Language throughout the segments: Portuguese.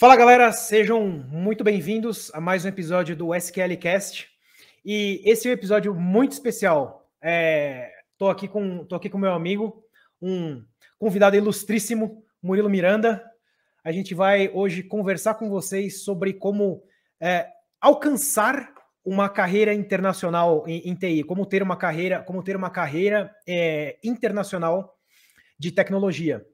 Fala galera, sejam muito bem-vindos a mais um episódio do SQL Cast. E esse é um episódio muito especial. É, tô aqui com tô aqui com meu amigo, um convidado ilustríssimo, Murilo Miranda. A gente vai hoje conversar com vocês sobre como é, alcançar uma carreira internacional em, em, TI, como ter uma carreira, como ter uma carreira é, internacional de tecnologia.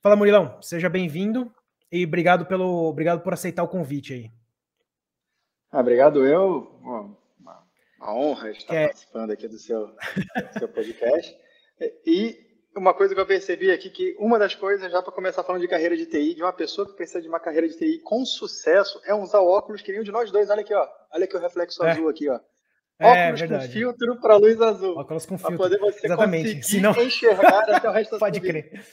Fala, Murilão, seja bem-vindo e obrigado pelo, obrigado por aceitar o convite aí. Ah, obrigado eu, uma, uma honra estar é... participando aqui do seu, do seu podcast. E uma coisa que eu percebi aqui, que uma das coisas, já para começar falando de carreira de TI, de uma pessoa que precisa de uma carreira de TI com sucesso, é usar óculos que nem o de nós dois. Olha aqui, ó. Olha aqui o reflexo é. azul aqui, ó. É, óculos com filtro para luz azul. Óculos com filtro. Para poder você Exatamente. Senão... enxergar até o resto da Pode crer.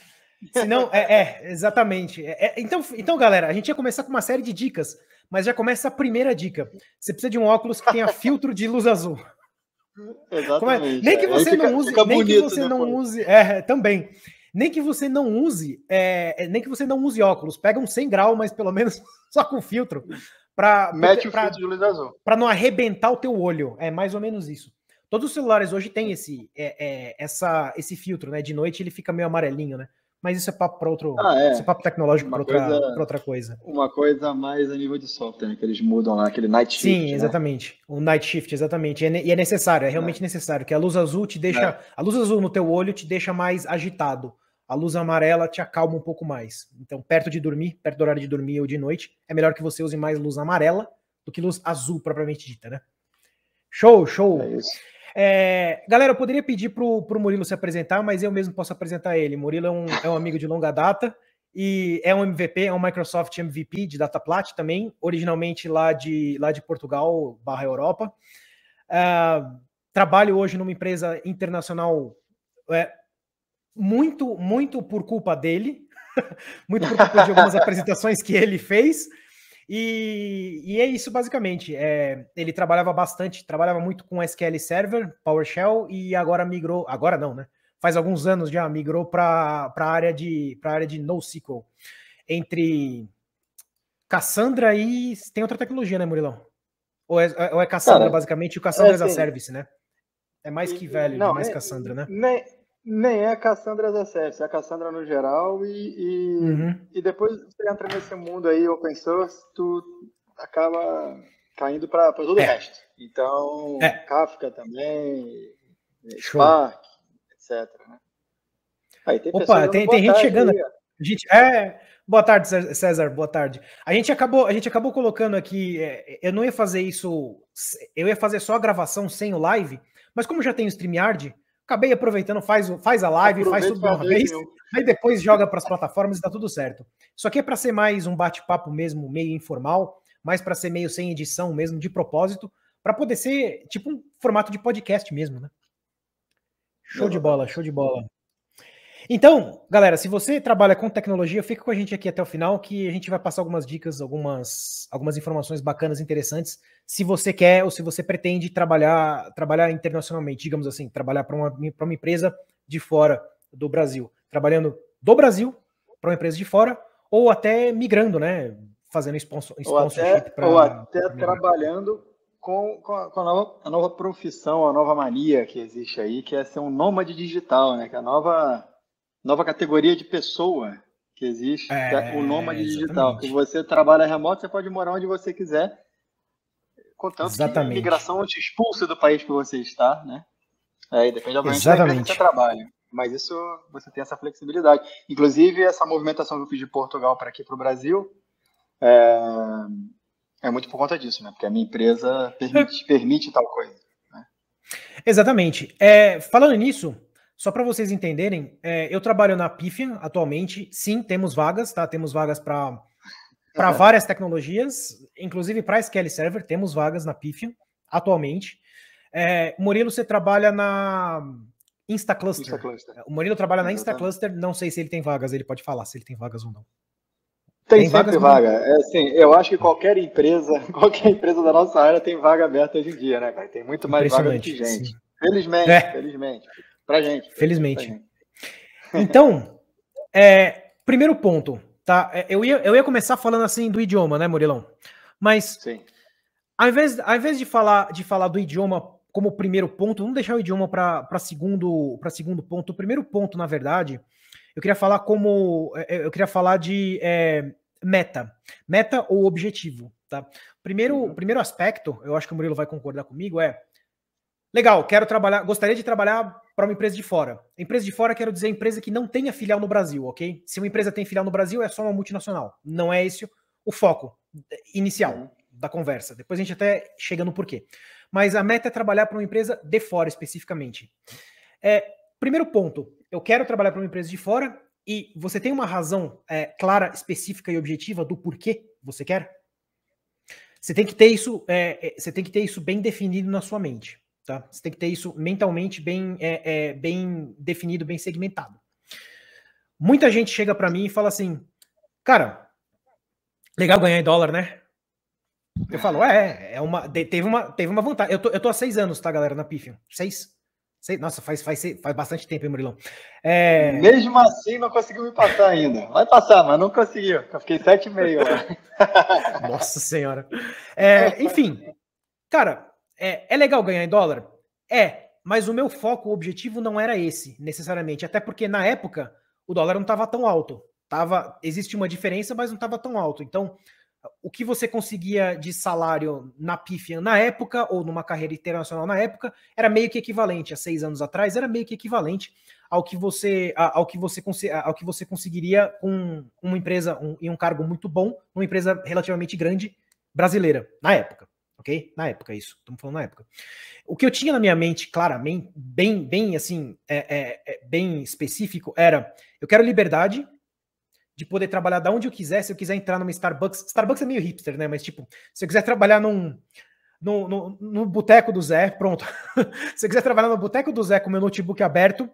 Senão, é, é exatamente. É, é, então, então, galera, a gente ia começar com uma série de dicas, mas já começa a primeira dica. Você precisa de um óculos que tenha filtro de luz azul. É? Exatamente. Nem que você fica, não use, nem que você não use, é, também. Nem que você não use, é, nem que você não use óculos, pega um 100 grau, mas pelo menos só com filtro, para mete o filtro de luz azul, para não arrebentar o teu olho. É mais ou menos isso. Todos os celulares hoje têm esse, é, é, essa, esse filtro, né? De noite ele fica meio amarelinho, né? Mas isso é papo para outro. Ah, é. Isso é papo tecnológico para outra, outra coisa. Uma coisa mais a nível de software, né, que eles mudam lá, aquele night shift. Sim, né? exatamente. Né? O night shift, exatamente. E é, necessário, é realmente é. necessário, que a luz azul te deixa. É. A luz azul no teu olho te deixa mais agitado. A luz amarela te acalma um pouco mais. Então, perto de dormir, perto do horário de dormir ou de noite, é melhor que você use mais luz amarela do que luz azul propriamente dita, né? Show, show. É isso. É, galera, eu poderia pedir para o Murilo se apresentar, mas eu mesmo posso apresentar ele. Murilo é um, é um amigo de longa data e é um MVP, é um Microsoft MVP de DataPlat também, originalmente lá de, lá de Portugal barra Europa. Uh, trabalho hoje numa empresa internacional é, muito, muito por culpa dele, muito por culpa de algumas apresentações que ele fez. E, e é isso basicamente. É, ele trabalhava bastante, trabalhava muito com SQL Server, PowerShell e agora migrou, agora não, né? Faz alguns anos já migrou para a área de área de NoSQL. Entre Cassandra e tem outra tecnologia, né, Murilão? Ou é, ou é Cassandra Cara, basicamente e o Cassandra é, as a service, né? É mais que velho, não, mais é, Cassandra, né? Nem, é a Cassandra as a service, é a Cassandra no geral e, e, uhum. e depois você entra nesse mundo aí open source, tu acaba caindo para todo o é. resto. Então, é. Kafka também, Spark, etc. Né? Aí tem Opa, tem, tem gente chegando. Aí, a gente, é, boa tarde, César. Boa tarde. A gente acabou, a gente acabou colocando aqui. É, eu não ia fazer isso. Eu ia fazer só a gravação sem o live, mas como já tem o StreamYard, acabei aproveitando, faz, faz a live, Aproveita faz tudo de uma vez, aí depois joga para as plataformas e tá tudo certo. Isso aqui é para ser mais um bate-papo mesmo, meio informal, mais para ser meio sem edição mesmo, de propósito, para poder ser tipo um formato de podcast mesmo, né? Show de bola, show de bola. Então, galera, se você trabalha com tecnologia, fica com a gente aqui até o final, que a gente vai passar algumas dicas, algumas, algumas informações bacanas, interessantes, se você quer ou se você pretende trabalhar, trabalhar internacionalmente, digamos assim, trabalhar para uma, uma empresa de fora do Brasil, trabalhando do Brasil para uma empresa de fora, ou até migrando, né? Fazendo sponsor, sponsorship. Ou até, ou até trabalhando com, com, a, com a, nova, a nova profissão, a nova mania que existe aí, que é ser um nômade digital, né? Que é a nova nova categoria de pessoa que existe, é, que é o nômade digital. Que você trabalha remoto, você pode morar onde você quiser, contanto exatamente. que a imigração te expulse do país que você está, né? Aí depende, obviamente, exatamente. da empresa que você trabalha. Mas isso, você tem essa flexibilidade. Inclusive, essa movimentação que eu fiz de Portugal para aqui para o Brasil, é, é, muito por conta disso, né? Porque a minha empresa permite, permite tal coisa. Né? Exatamente. É, falando nisso, só para vocês entenderem, é, eu trabalho na Pifian atualmente. Sim, temos vagas, tá? Temos vagas para para várias tecnologias, inclusive para SQL Server, temos vagas na Pifian atualmente. É, Murilo, você trabalha na InstaCluster. InstaCluster. O Murilo trabalha na InstaCluster, não sei se ele tem vagas, ele pode falar se ele tem vagas ou não. Tem, tem sempre vaga. É assim, eu acho que qualquer empresa, qualquer empresa da nossa área tem vaga aberta hoje em dia, né, cara? Tem muito mais vaga do que gente. Sim. Felizmente, é. felizmente. Pra gente. Felizmente. Pra gente. Então, é, primeiro ponto. Tá, é, eu ia, eu ia começar falando assim do idioma, né, Murilão? Mas Sim. Ao invés, ao invés de falar de falar do idioma como primeiro ponto, vamos deixar o idioma para segundo para segundo ponto. O primeiro ponto, na verdade, eu queria falar como é, é, eu queria falar de é, meta, meta ou objetivo, tá? Primeiro, uhum. primeiro aspecto, eu acho que o Murilo vai concordar comigo é legal, quero trabalhar, gostaria de trabalhar para uma empresa de fora. Empresa de fora quero dizer empresa que não tenha filial no Brasil, ok? Se uma empresa tem filial no Brasil é só uma multinacional, não é esse o foco inicial uhum. da conversa. Depois a gente até chega no porquê. Mas a meta é trabalhar para uma empresa de fora especificamente. É, primeiro ponto, eu quero trabalhar para uma empresa de fora e você tem uma razão é, clara, específica e objetiva do porquê você quer? Você tem que ter isso, é, é, você tem que ter isso bem definido na sua mente, tá? Você tem que ter isso mentalmente bem, é, é bem definido, bem segmentado. Muita gente chega para mim e fala assim, cara, legal ganhar em dólar, né? Eu falo, é, é uma, teve uma, teve uma vantagem. Eu tô, eu tô há seis anos, tá, galera, na Pifium. Seis? Sei, nossa, faz, faz, faz bastante tempo, hein, Murilão? É... Mesmo assim, não conseguiu me passar ainda. Vai passar, mas não conseguiu. Eu fiquei sete e meio. nossa Senhora. É, enfim, cara, é, é legal ganhar em dólar? É, mas o meu foco, o objetivo não era esse, necessariamente. Até porque, na época, o dólar não estava tão alto. Tava, existe uma diferença, mas não estava tão alto. Então, o que você conseguia de salário na Pifian na época, ou numa carreira internacional na época, era meio que equivalente, há seis anos atrás, era meio que equivalente ao que você, ao que você, ao que você conseguiria com uma empresa um, em um cargo muito bom, numa empresa relativamente grande brasileira, na época. Ok? Na época, isso. Estamos falando na época. O que eu tinha na minha mente, claramente, bem, bem assim, é, é, é, bem específico, era: eu quero liberdade, de poder trabalhar da onde eu quiser, se eu quiser entrar numa Starbucks. Starbucks é meio hipster, né? Mas, tipo, se eu quiser trabalhar num. No, no, no boteco do Zé, pronto. se eu quiser trabalhar no boteco do Zé com meu notebook aberto,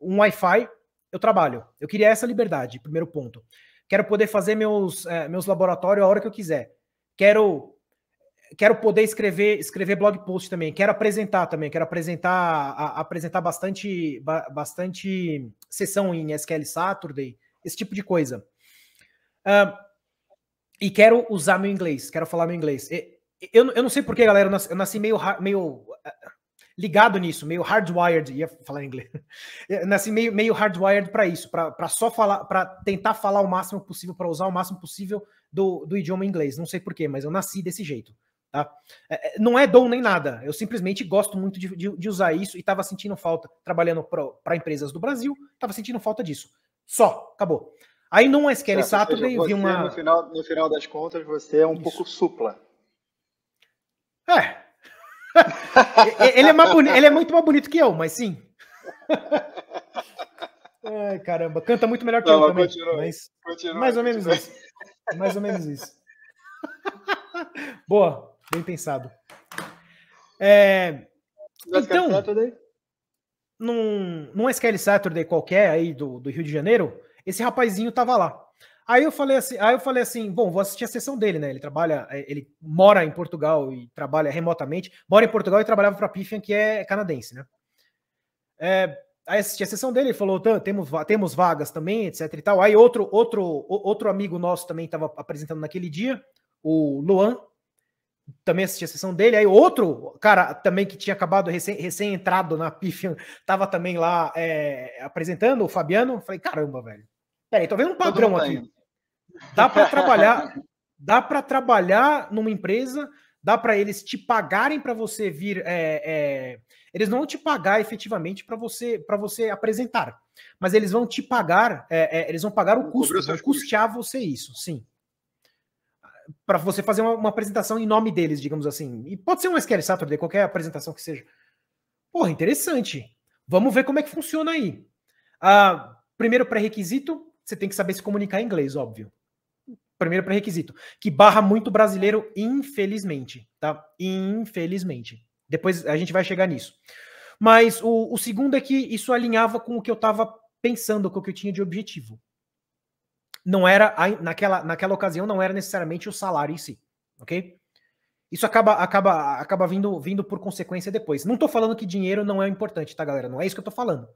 um Wi-Fi, eu trabalho. Eu queria essa liberdade, primeiro ponto. Quero poder fazer meus, é, meus laboratórios a hora que eu quiser. Quero quero poder escrever escrever blog post também. Quero apresentar também. Quero apresentar a, apresentar bastante bastante sessão em SQL Saturday esse tipo de coisa. Uh, e quero usar meu inglês, quero falar meu inglês. Eu, eu não sei porquê, galera, eu nasci, eu nasci meio, meio uh, ligado nisso, meio hardwired, ia falar em inglês. Eu nasci meio, meio hardwired para isso, para só falar, para tentar falar o máximo possível, para usar o máximo possível do, do idioma inglês. Não sei porquê, mas eu nasci desse jeito. Tá? É, é, não é dom nem nada, eu simplesmente gosto muito de, de, de usar isso e estava sentindo falta, trabalhando para empresas do Brasil, estava sentindo falta disso. Só, acabou. Aí num SQL certo, Saturday vi uma. No final, no final das contas, você é um Isso. pouco supla. É. ele, é mais ele é muito mais bonito que eu, mas sim. Ai, caramba, canta muito melhor que Não, eu também. Continua, mas continua, mais ou menos isso. Mais ou menos isso. Boa, bem pensado. É, então, num, num SQL Saturday qualquer aí do, do Rio de Janeiro, esse rapazinho tava lá. Aí eu falei assim, aí eu falei assim, bom, vou assistir a sessão dele, né? Ele trabalha, é, ele mora em Portugal e trabalha remotamente, mora em Portugal e trabalhava para a Pifian, que é canadense, né? É, aí assisti a sessão dele, ele falou, temos, temos vagas também, etc e tal. Aí outro outro outro amigo nosso também estava apresentando naquele dia, o Luan, também assisti a sessão dele. Aí outro cara também que tinha acabado recém, recém entrado na Pifian, tava também lá é, apresentando, o Fabiano. Falei, caramba, velho. Peraí, tô vendo um padrão aqui. Indo. Dá para trabalhar, dá para trabalhar numa empresa, dá para eles te pagarem para você vir. É, é, eles não vão te pagar efetivamente para você para você apresentar, mas eles vão te pagar, é, é, eles vão pagar o custo, vão custear você isso, sim para você fazer uma, uma, apresentação em nome deles, digamos assim. E pode ser um SQL Saturday, qualquer apresentação que seja. Porra, interessante. Vamos ver como é que funciona aí. Ah, primeiro pré-requisito, você tem que saber se comunicar em inglês, óbvio. Primeiro pré-requisito. Que barra muito brasileiro, infelizmente, tá? Infelizmente. Depois a gente vai chegar nisso. Mas o, o segundo é que isso alinhava com o que eu estava pensando, com o que eu tinha de objetivo não era naquela, naquela ocasião não era necessariamente o salário em si, ok? Isso acaba acaba acaba vindo vindo por consequência depois. Não estou falando que dinheiro não é importante, tá, galera? Não é isso que eu estou falando.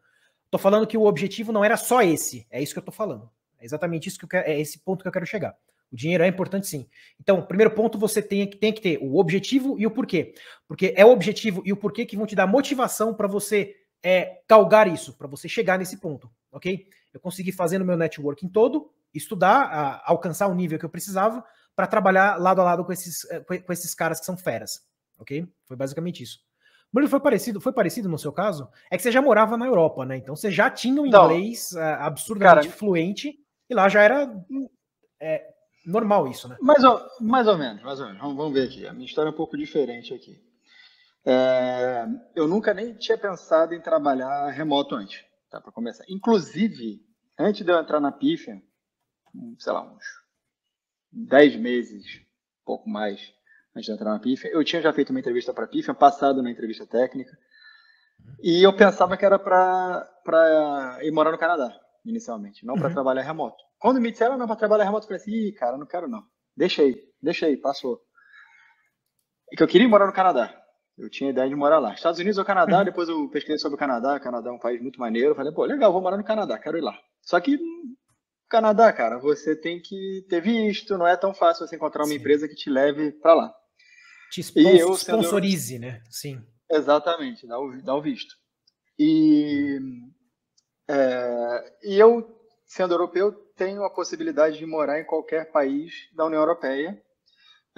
Estou falando que o objetivo não era só esse. É isso que eu estou falando. É exatamente isso que eu quero, é esse ponto que eu quero chegar. O dinheiro é importante sim. Então, primeiro ponto, você tem, tem que ter o objetivo e o porquê. Porque é o objetivo e o porquê que vão te dar motivação para você é, galgar isso, para você chegar nesse ponto, ok? Eu consegui fazer no meu networking todo, estudar, a, alcançar o nível que eu precisava para trabalhar lado a lado com esses, eh, com esses caras que são feras, ok? Foi basicamente isso. Murilo, foi parecido, foi parecido no seu caso? É que você já morava na Europa, né? Então você já tinha um inglês uh, absurdamente cara, fluente e lá já era é, normal isso, né? Mais ou, mais ou menos, mais ou menos. Vamos, vamos ver aqui. A minha história é um pouco diferente aqui. É, eu nunca nem tinha pensado em trabalhar remoto antes, tá? Para começar. Inclusive, antes de eu entrar na Pifia, sei lá, uns 10 meses, pouco mais, antes de entrar na PIF. Eu tinha já feito uma entrevista para a PIF, passado na entrevista técnica, e eu pensava que era para ir morar no Canadá, inicialmente, não para uhum. trabalhar remoto. Quando me disseram não para trabalhar remoto, eu falei assim, Ih, cara, não quero não. Deixa aí, passou. E que eu queria morar no Canadá. Eu tinha a ideia de morar lá. Estados Unidos ou Canadá, uhum. depois eu pesquisei sobre o Canadá. O Canadá é um país muito maneiro. Eu falei, pô, legal, vou morar no Canadá, quero ir lá. Só que Canadá, cara, você tem que ter visto, não é tão fácil você encontrar uma Sim. empresa que te leve para lá. Te e eu, sponsorize, sendo... né? Sim. Exatamente, dá o, dá o visto. E, é, e eu, sendo europeu, tenho a possibilidade de morar em qualquer país da União Europeia.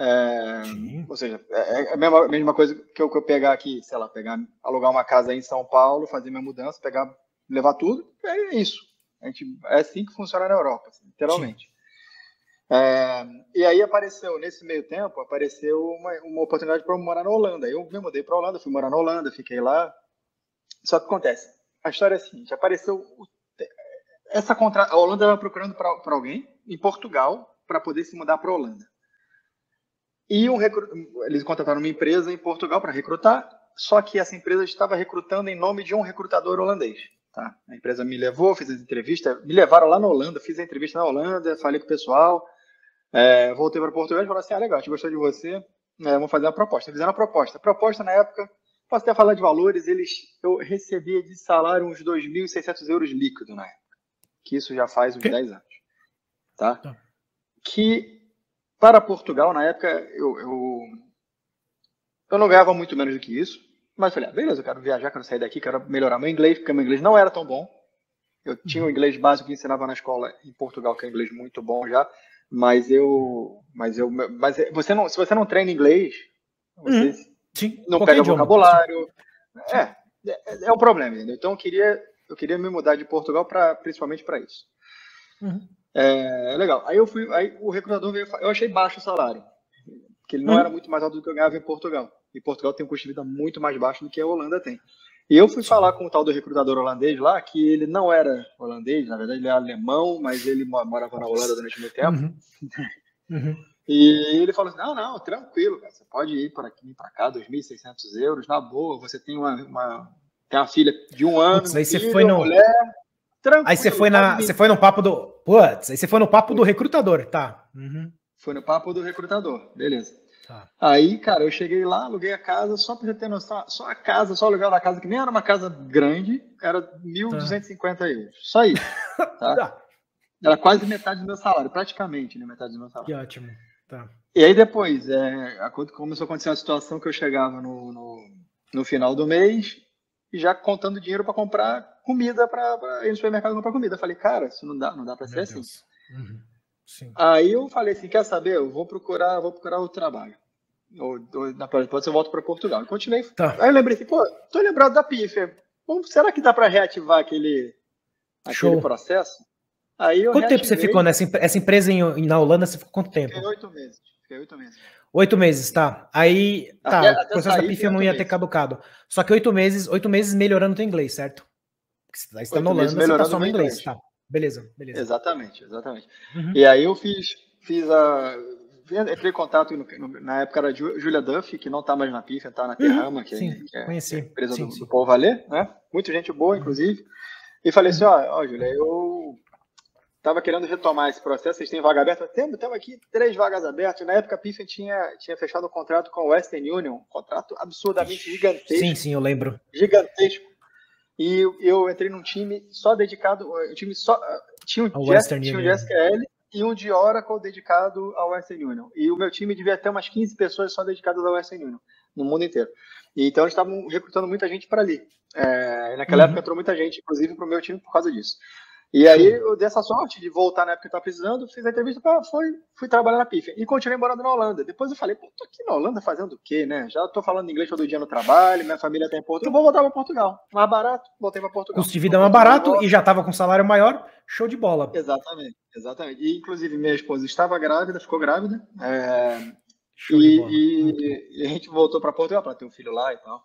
É, ou seja, é, é a mesma, mesma coisa que eu, que eu pegar aqui, sei lá, pegar, alugar uma casa em São Paulo, fazer minha mudança, pegar, levar tudo, é isso. A gente, é assim que funciona na Europa, assim, literalmente. É, e aí apareceu, nesse meio tempo, apareceu uma, uma oportunidade para eu morar na Holanda. Eu me mudei para a Holanda, fui morar na Holanda, fiquei lá. Só que acontece, a história é a seguinte, apareceu essa contra... a Holanda estava procurando para alguém em Portugal para poder se mudar para a Holanda. E um eles contrataram uma empresa em Portugal para recrutar, só que essa empresa estava recrutando em nome de um recrutador holandês. Tá? A empresa me levou, fez a entrevista, me levaram lá na Holanda, fiz a entrevista na Holanda, falei com o pessoal, é, voltei para Portugal e falei assim: ah, legal, a gente gostou de você, é, vamos fazer uma proposta. Fizeram uma proposta. A proposta, na época, posso até falar de valores, eles, eu recebia de salário uns 2.600 euros líquido na época, que isso já faz uns que? 10 anos. Tá? tá? Que para Portugal, na época, eu, eu, eu não ganhava muito menos do que isso, mas falei, ah, beleza, eu quero viajar, quero sair daqui, quero melhorar meu inglês, porque meu inglês não era tão bom. Eu tinha o um inglês básico que ensinava na escola em Portugal, que é inglês muito bom já, mas eu, mas eu, mas você não, se você não treina inglês, você hum, sim, não pega idioma. vocabulário, é, é, é um problema, entendeu? Então eu queria, eu queria me mudar de Portugal para, principalmente para isso. Uhum. É, legal. Aí eu fui, aí o recrutador veio, eu achei baixo o salário, porque ele não uhum. era muito mais alto do que eu ganhava em Portugal. E Portugal tem um custo de vida muito mais baixo do que a Holanda tem. E eu fui falar com o tal do recrutador holandês lá, que ele não era holandês, na verdade ele era alemão, mas ele morava na Holanda durante muito tempo. Uhum. Uhum. E ele falou assim: não, não, tranquilo, cara, você pode ir para aqui, para cá, 2.600 euros, na boa, você tem uma, uma, tem uma filha de um ano, Putz, aí você filho, foi no... mulher, tranquilo. Aí você foi, na, você foi no papo do. Putz, aí você foi no papo do recrutador, tá? Uhum. Foi no papo do recrutador, beleza. Tá. Aí, cara, eu cheguei lá, aluguei a casa, só pra ter noção, só a casa, só o aluguel da casa, que nem era uma casa grande, era 1.250 tá. euros. Só isso. Tá? tá? Era quase metade do meu salário, praticamente, né? Metade do meu salário. Que ótimo. Tá. E aí depois, é, começou a acontecer uma situação que eu chegava no, no, no final do mês e já contando dinheiro para comprar comida para ir no supermercado comprar comida. Eu falei, cara, isso não dá, não dá para ser assim. Assim. Uhum. Sim. Aí eu falei assim, quer saber? Eu vou procurar, vou procurar o trabalho. Ou, ou na depois eu volto para Portugal. E continuei. Tá. Aí eu lembrei assim, pô, tô lembrado da PIF. será que dá para reativar aquele, aquele processo? Aí quanto reativei. tempo você ficou nessa essa empresa em, na Holanda? Você ficou quanto tempo? Fiquei oito meses. Fiquei oito meses. Oito meses, tá. Aí, tá, até, o processo da PIF não ia meses. ter caducado. Só que oito meses, oito meses melhorando o teu inglês, certo? Porque você está na Holanda, você tá só no inglês, inglês. tá. Beleza, beleza. Exatamente, exatamente. Uhum. E aí eu fiz, fiz a. Entrei em contato, no, na época era Julia Duff, que não está mais na PIF, está na Terrama, uhum. que, é, que, é, conheci. é a empresa sim, do, sim. do Paul Valer, né? Muita gente boa, uhum. inclusive. E falei assim: ó, ó Julia, eu estava querendo retomar esse processo, vocês têm vaga aberta? Temos, temos aqui três vagas abertas. Na época a PIF tinha, tinha fechado um contrato com a Western Union, um contrato absurdamente gigantesco. Sim, sim, eu lembro. Gigantesco. E eu entrei num time só dedicado, um time só tinha um, Western tinha um de SQL e um de Oracle dedicado ao Western Union. E o meu time devia ter umas 15 pessoas só dedicadas ao Western Union, no mundo inteiro. E, então eles estavam recrutando muita gente para ali. É, naquela uhum. época entrou muita gente, inclusive, para o meu time por causa disso. E aí eu dei essa sorte de voltar na época que eu estava precisando, fiz a entrevista, pra, foi, fui trabalhar na PIF e continuei morando na Holanda. Depois eu falei, pô, tô aqui na Holanda fazendo o quê, né? Já tô falando inglês todo dia no trabalho, minha família tá em Portugal, vou voltar para Portugal. Mais barato, voltei para Portugal. Custo de vida mais barato e já tava com salário maior, show de bola. Exatamente, exatamente. E inclusive minha esposa estava grávida, ficou grávida. É, e, e, e, a gente voltou para Portugal para ter um filho lá e tal.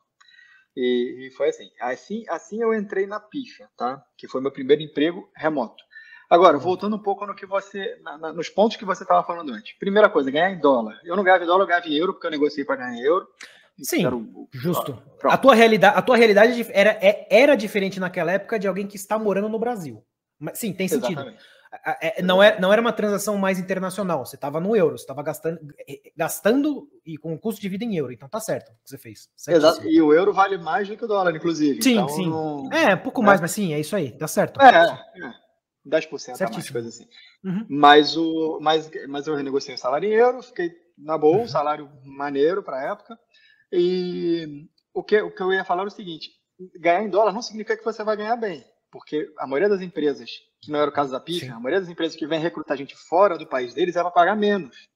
E, e, foi assim. assim. Assim eu entrei na Picha, tá? Que foi meu primeiro emprego remoto. Agora, voltando um pouco no que você, na, na, nos pontos que você estava falando antes. Primeira coisa, ganhar em dólar. Eu não ganhava em dólar, eu ganhava em euro, porque eu negociei para ganhar em euro. Sim, o, justo. A tua realidade, a tua realidade era, é, era diferente naquela época de alguém que está morando no Brasil. Mas, sim, tem sentido. Exatamente. É, não, é, não era uma transação mais internacional, você estava no euro, você estava gastando, é, gastando e com custo de vida em euro, então tá certo o que você fez. Exato, e o euro vale mais do que o dólar, inclusive. Sim, então, sim. Não... É, um pouco é. mais, mas sim, é isso aí, tá certo. É, é 10% a mais, coisa assim. Uhum. Mas, o, mas, mas eu renegociei o salário em euro, fiquei na boa, um uhum. salário maneiro para a época, e o que, o que eu ia falar é o seguinte, ganhar em dólar não significa que você vai ganhar bem, porque a maioria das empresas que não era o caso da PIF, a maioria das empresas que vem recrutar gente fora do país deles, ela vai pagar menos.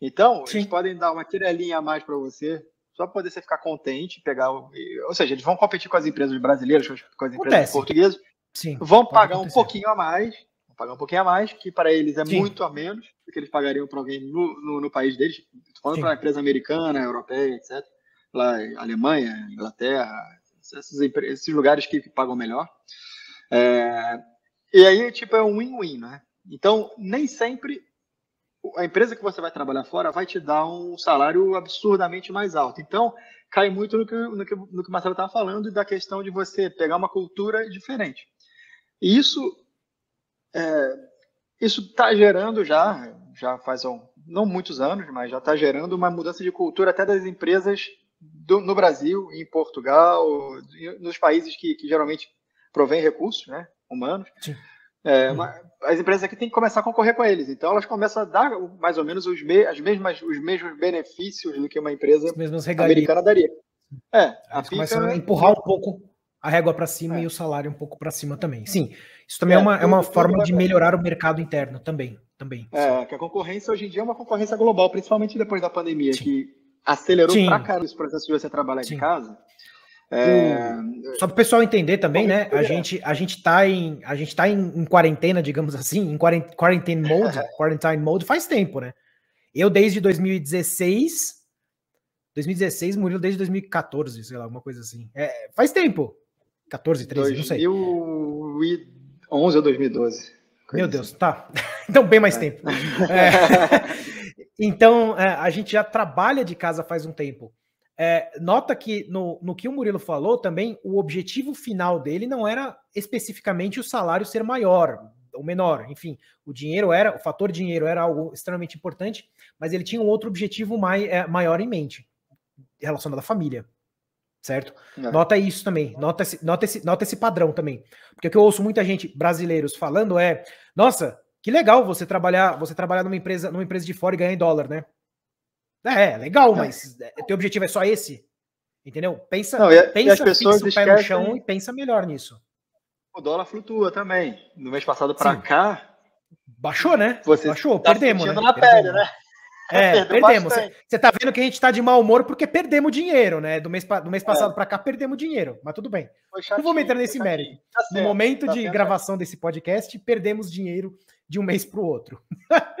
Então, Sim. eles podem dar uma tirelinha a mais para você, só para poder você ficar contente, pegar. Ou seja, eles vão competir com as empresas brasileiras, com as empresas portuguesas, Sim, vão pagar acontecer. um pouquinho a mais, vão pagar um pouquinho a mais, que para eles é Sim. muito a menos do que eles pagariam para alguém no, no, no, país deles. Estou falando para uma empresa americana, europeia, etc. Lá, Alemanha, Inglaterra, esses, esses lugares que, que pagam melhor. É, e aí, tipo, é um win-win, né? Então, nem sempre a empresa que você vai trabalhar fora vai te dar um salário absurdamente mais alto. Então, cai muito no que, no que, no que o Marcelo estava falando da questão de você pegar uma cultura diferente. E isso é, isso está gerando já, já faz um, não muitos anos, mas já está gerando uma mudança de cultura até das empresas do, no Brasil, em Portugal, nos países que, que geralmente provém recursos, né? humanos. É, as empresas aqui têm que começar a concorrer com eles. Então elas começam a dar mais ou menos os, me, as mesmas, os mesmos benefícios do que uma empresa americana daria. É, a começam a empurrar um pouco a régua para cima é. e o salário um pouco para cima também. Sim, isso também é, é uma, é uma forma de melhorar o mercado interno também. também é, que a concorrência hoje em dia é uma concorrência global, principalmente depois da pandemia, Sim. que acelerou para caramba esse processo de você trabalhar Sim. de casa. É... Só para o pessoal entender também, né? A gente, a gente tá em a gente tá em, em quarentena, digamos assim, em quarentena mode, quarantine mode faz tempo, né? Eu desde 2016, 2016, Murilo desde 2014, sei lá, alguma coisa assim. É, faz tempo. 14, 13, não sei. 2011 ou 2012. Meu Deus, assim. tá. Então, bem mais é. tempo. É. Então, é, a gente já trabalha de casa faz um tempo. É, nota que no, no que o Murilo falou também, o objetivo final dele não era especificamente o salário ser maior ou menor, enfim, o dinheiro era, o fator dinheiro era algo extremamente importante, mas ele tinha um outro objetivo mai, é, maior em mente, relacionado à família, certo? É. Nota isso também, nota esse, nota, esse, nota esse padrão também, porque o que eu ouço muita gente brasileiros falando é, nossa, que legal você trabalhar, você trabalhar numa empresa, numa empresa de fora e ganhar em dólar, né? É, legal, é. mas é, teu objetivo é só esse? Entendeu? Pensa, Não, e, pensa, e as pessoas fixa o pé no chão e pensa melhor nisso. O dólar flutua também. No mês passado para cá. Baixou, né? Você Baixou, tá perdemos. Né? na pele, né? É, perdemos. Você tá vendo que a gente tá de mau humor porque perdemos dinheiro, né? Do mês, do mês é. passado é. para cá perdemos dinheiro, mas tudo bem. Chatinho, Não vou meter nesse mérito. Tá certo, no momento tá de gravação desse podcast, perdemos dinheiro de um mês para o outro.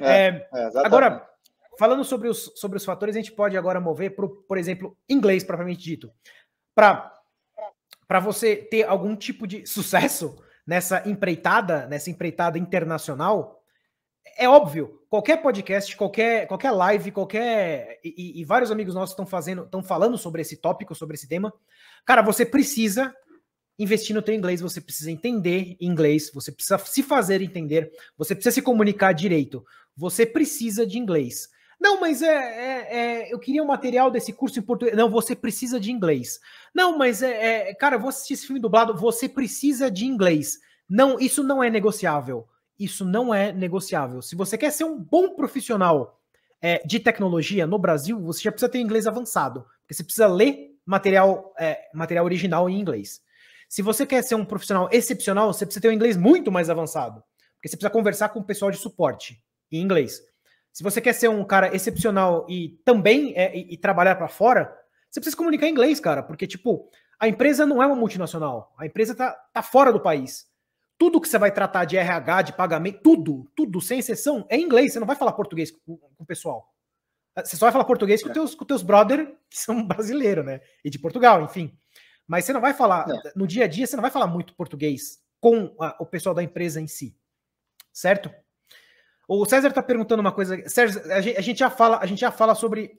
É, é, agora, falando sobre os, sobre os fatores, a gente pode agora mover para, por exemplo, inglês propriamente dito. Para você ter algum tipo de sucesso nessa empreitada, nessa empreitada internacional, é óbvio, qualquer podcast, qualquer, qualquer live, qualquer. E, e vários amigos nossos estão fazendo, estão falando sobre esse tópico, sobre esse tema. Cara, você precisa investir no teu inglês, você precisa entender inglês, você precisa se fazer entender, você precisa se comunicar direito, você precisa de inglês. Não, mas é, é, é, eu queria um material desse curso em português. Não, você precisa de inglês. Não, mas é, é cara, eu vou assistir esse filme dublado. Você precisa de inglês. Não, isso não é negociável. Isso não é negociável. Se você quer ser um bom profissional é, de tecnologia no Brasil, você já precisa ter inglês avançado. Porque você precisa ler material, é, material original em inglês. Se você quer ser um profissional excepcional, você precisa ter um inglês muito mais avançado. Porque você precisa conversar com o pessoal de suporte em inglês. Se você quer ser um cara excepcional e também é, e, e trabalhar para fora, você precisa comunicar em inglês, cara. Porque, tipo, a empresa não é uma multinacional. A empresa tá, tá fora do país. Tudo que você vai tratar de RH, de pagamento, tudo, tudo, sem exceção, é inglês. Você não vai falar português com, com o pessoal. Você só vai falar português com, é. teus, com teus brother, que são brasileiros, né? E de Portugal, enfim. Mas você não vai falar, é. no dia a dia, você não vai falar muito português com a, o pessoal da empresa em si. Certo? O César está perguntando uma coisa. César, a gente, a gente, já fala, a gente já fala sobre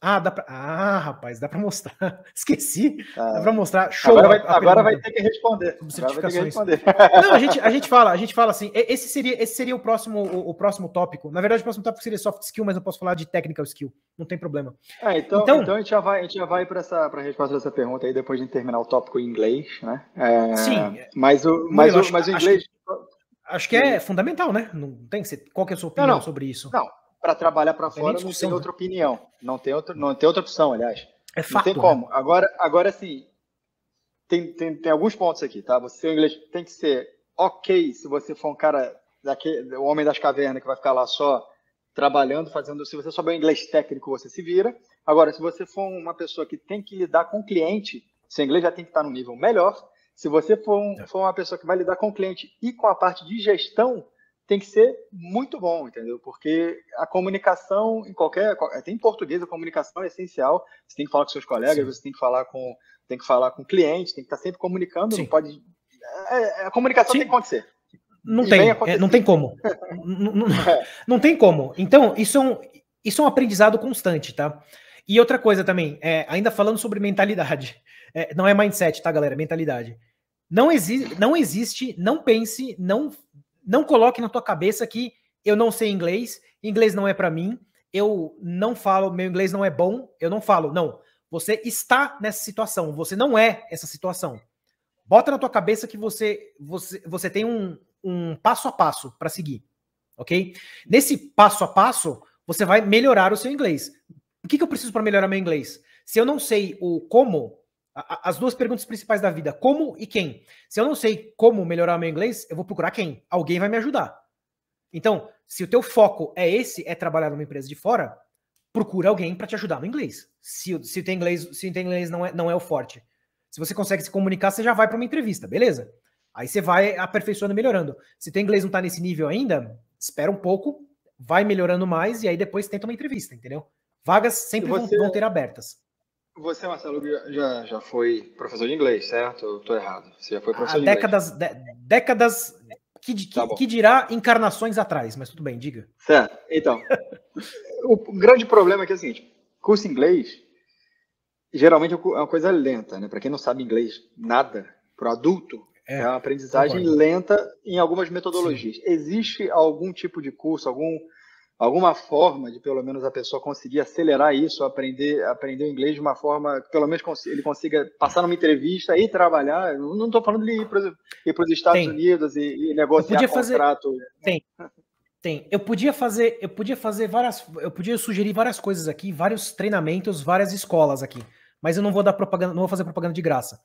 ah, dá pra... ah, rapaz, dá para mostrar. Esqueci. Ah, dá para mostrar. Show. Agora, vai, agora vai, ter que responder. Certificações. Responder. Não, a gente, a gente fala, a gente fala assim. Esse seria, esse seria o próximo, o, o, próximo tópico. Na verdade, o próximo tópico seria soft skill, mas eu posso falar de technical skill. Não tem problema. É, então, então, então, a gente já vai, a gente já vai para essa, para resposta dessa pergunta aí depois de terminar o tópico em inglês, né? É, sim. Mas o, mas, o, mas o inglês. Acho que, é fundamental, né? Não tem que ser. Qual que é a sua opinião não, não. sobre isso? Não para trabalhar para fora não tem outra opinião. Não tem outra, não tem outra opção, aliás. É fato, não tem como. Né? Agora, agora sim, tem, tem, tem alguns pontos aqui, tá? Você, inglês tem que ser ok se você for um cara, daquele, o homem das cavernas que vai ficar lá só trabalhando, fazendo. Se você souber inglês técnico, você se vira. Agora, se você for uma pessoa que tem que lidar com o cliente, seu inglês já tem que estar no nível melhor. Se você for, um, é. for uma pessoa que vai lidar com o cliente e com a parte de gestão, tem que ser muito bom, entendeu? Porque a comunicação em qualquer, até em português a comunicação é essencial. Você tem que falar com seus colegas, Sim. você tem que falar com, tem que falar com o cliente, tem que estar sempre comunicando. Sim. Não pode, é, é, a comunicação Sim. tem que acontecer. Não e tem, é, não tem como. não, não, é. não, tem como. Então isso é um, isso é um aprendizado constante, tá? E outra coisa também, é, ainda falando sobre mentalidade, é, não é mindset, tá, galera? Mentalidade. Não, exi não existe, não pense, não não coloque na tua cabeça que eu não sei inglês, inglês não é para mim, eu não falo, meu inglês não é bom, eu não falo. Não, você está nessa situação, você não é essa situação. Bota na tua cabeça que você você, você tem um, um passo a passo para seguir, ok? Nesse passo a passo, você vai melhorar o seu inglês. O que, que eu preciso para melhorar meu inglês? Se eu não sei o como, as duas perguntas principais da vida: como e quem. Se eu não sei como melhorar meu inglês, eu vou procurar quem? Alguém vai me ajudar. Então, se o teu foco é esse, é trabalhar numa empresa de fora, procura alguém para te ajudar no inglês. Se, se o teu inglês, se o teu inglês não, é, não é o forte. Se você consegue se comunicar, você já vai para uma entrevista, beleza? Aí você vai aperfeiçoando e melhorando. Se o teu inglês não está nesse nível ainda, espera um pouco, vai melhorando mais e aí depois tenta uma entrevista, entendeu? Vagas sempre você... vão ter abertas. Você, Marcelo, já, já foi professor de inglês, certo? Eu estou errado. Você já foi professor Há de décadas, inglês. De, décadas que, que, tá que, dirá encarnações atrás, mas tudo bem, diga. Certo. Então, o grande problema é que é o seguinte: curso inglês geralmente é uma coisa lenta, né? Para quem não sabe inglês, nada, para o adulto, é, é uma aprendizagem concordo. lenta em algumas metodologias. Sim. Existe algum tipo de curso, algum alguma forma de pelo menos a pessoa conseguir acelerar isso, aprender aprender o inglês de uma forma que pelo menos ele consiga passar numa entrevista e trabalhar. Eu não estou falando de ir para os Estados Tem. Unidos e, e negociar eu contrato. Fazer... Tem. Tem. Eu podia fazer, eu podia fazer várias, eu podia sugerir várias coisas aqui, vários treinamentos, várias escolas aqui, mas eu não vou dar propaganda, não vou fazer propaganda de graça.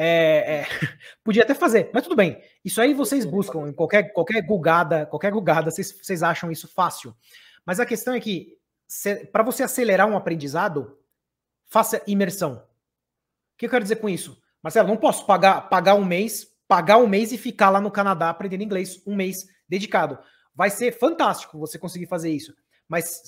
É, é, podia até fazer, mas tudo bem. Isso aí vocês buscam em qualquer, qualquer gugada, qualquer gugada, vocês, vocês acham isso fácil. Mas a questão é que, para você acelerar um aprendizado, faça imersão. O que eu quero dizer com isso? Marcelo, não posso pagar, pagar um mês, pagar um mês e ficar lá no Canadá aprendendo inglês um mês dedicado. Vai ser fantástico você conseguir fazer isso. Mas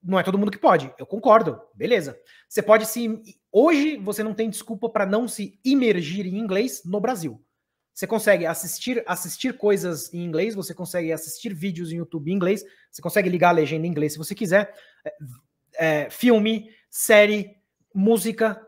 não é todo mundo que pode. Eu concordo, beleza. Você pode se. Hoje você não tem desculpa para não se imergir em inglês no Brasil. Você consegue assistir assistir coisas em inglês, você consegue assistir vídeos em YouTube em inglês, você consegue ligar a legenda em inglês se você quiser. É, é, filme, série, música,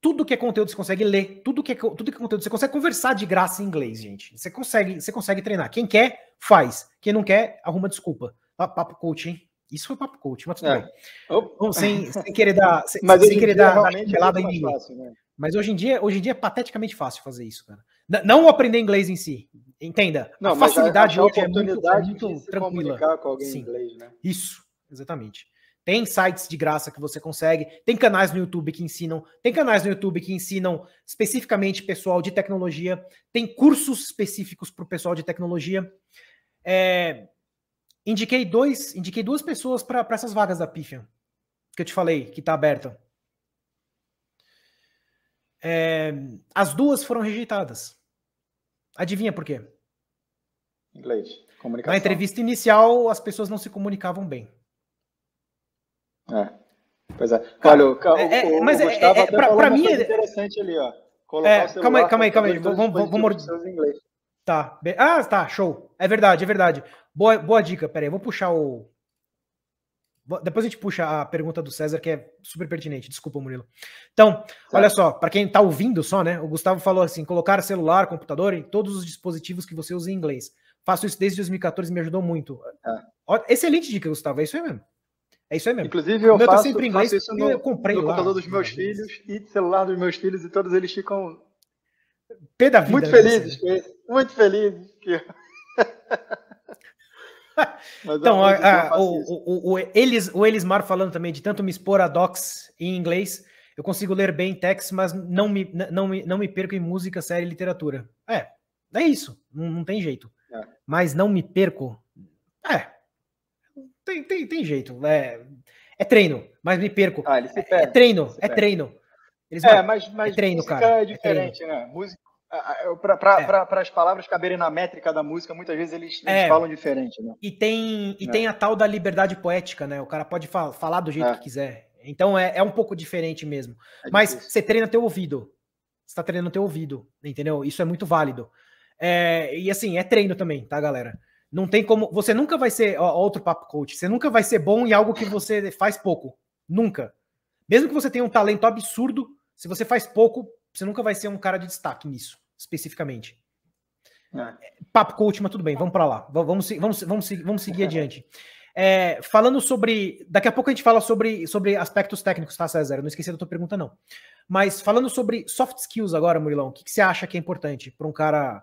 tudo que é conteúdo você consegue ler, tudo que é, tudo que é conteúdo você consegue conversar de graça em inglês, gente. Você consegue, você consegue treinar. Quem quer, faz. Quem não quer, arruma desculpa. Papo coach, hein? Isso foi papo coach, mas tudo é. bem. sem, sem, querer dar, sem, mas sem querer dar, dar em mim. Fácil, né? Mas hoje em dia, hoje em dia é pateticamente fácil fazer isso, cara. Não aprender inglês em si. Entenda. Não, a facilidade a, a hoje é muito, é muito tranquila. Com alguém Sim. Inglês, né? Isso, exatamente. Tem sites de graça que você consegue, tem canais no YouTube que ensinam, tem canais no YouTube que ensinam especificamente pessoal de tecnologia, tem cursos específicos para o pessoal de tecnologia. É, indiquei dois, indiquei duas pessoas para essas vagas da Pifian, que eu te falei, que está aberta. É, as duas foram rejeitadas. Adivinha por quê? Inglês. Comunicação. Na entrevista inicial, as pessoas não se comunicavam bem. É. Pois é. Olha, o, é, é, mas o é, é, para mim é interessante ali, ó. É, calma aí, calma aí, calma aí. Vamos, vamos, Tá. Ah, tá, show. É verdade, é verdade. Boa, boa dica. Pera aí, vou puxar o. Depois a gente puxa a pergunta do César, que é super pertinente. Desculpa, Murilo. Então, olha só, para quem tá ouvindo só, né? O Gustavo falou assim: colocar celular, computador em todos os dispositivos que você usa em inglês. Faço isso desde 2014 e me ajudou muito. É. Excelente dica, Gustavo. É isso aí mesmo. É isso aí mesmo. Inclusive, eu tá faço, sempre inglês, faço isso no, eu comprei no lá, computador dos meus filhos e celular dos meus filhos e todos eles ficam Pé da vida, muito né, felizes, muito felizes. então, a, a, o, o, o, Elis, o Elismar falando também de tanto me expor a docs em inglês, eu consigo ler bem textos, mas não me, não, me, não me perco em música, série e literatura. É, é isso, não, não tem jeito. É. Mas não me perco. É, tem, tem, tem jeito. É, é treino, mas me perco. Ah, é, é, treino, é treino. Eles é, mas, mas é treino, cara. é diferente, é né? Música, para é. as palavras caberem na métrica da música, muitas vezes eles, eles é. falam diferente, né? E tem, e é. tem a tal da liberdade poética, né? O cara pode fa falar do jeito é. que quiser. Então é, é um pouco diferente mesmo. Mas difícil. você treina teu ouvido. Você está treinando teu ouvido, entendeu? Isso é muito válido. e assim, é treino também, tá, galera? Não tem como. Você nunca vai ser. Ó, outro papo coach. Você nunca vai ser bom em algo que você faz pouco. Nunca. Mesmo que você tenha um talento absurdo, se você faz pouco, você nunca vai ser um cara de destaque nisso, especificamente. É. Papo coach, mas tudo bem, vamos para lá. Vamos, vamos, vamos, vamos seguir adiante. É, falando sobre. Daqui a pouco a gente fala sobre, sobre aspectos técnicos, tá, César? Eu não esqueci da tua pergunta, não. Mas falando sobre soft skills agora, Murilão, o que, que você acha que é importante para um cara.